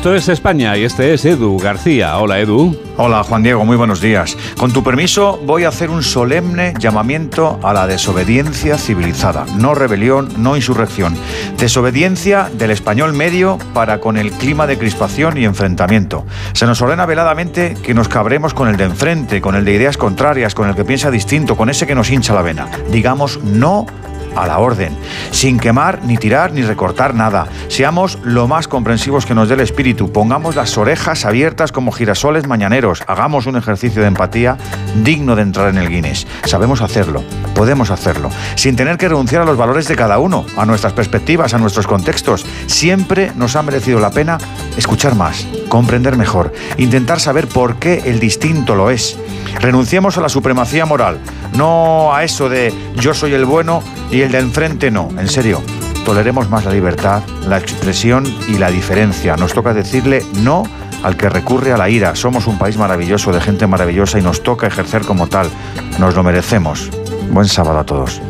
Esto es España y este es Edu García. Hola Edu. Hola Juan Diego, muy buenos días. Con tu permiso voy a hacer un solemne llamamiento a la desobediencia civilizada. No rebelión, no insurrección. Desobediencia del español medio para con el clima de crispación y enfrentamiento. Se nos ordena veladamente que nos cabremos con el de enfrente, con el de ideas contrarias, con el que piensa distinto, con ese que nos hincha la vena. Digamos no a la orden, sin quemar, ni tirar, ni recortar nada. Seamos lo más comprensivos que nos dé el espíritu, pongamos las orejas abiertas como girasoles mañaneros, hagamos un ejercicio de empatía digno de entrar en el Guinness. Sabemos hacerlo, podemos hacerlo, sin tener que renunciar a los valores de cada uno, a nuestras perspectivas, a nuestros contextos. Siempre nos ha merecido la pena escuchar más, comprender mejor, intentar saber por qué el distinto lo es. Renunciemos a la supremacía moral, no a eso de yo soy el bueno y el de enfrente no. En serio, toleremos más la libertad, la expresión y la diferencia. Nos toca decirle no al que recurre a la ira. Somos un país maravilloso, de gente maravillosa y nos toca ejercer como tal. Nos lo merecemos. Buen sábado a todos.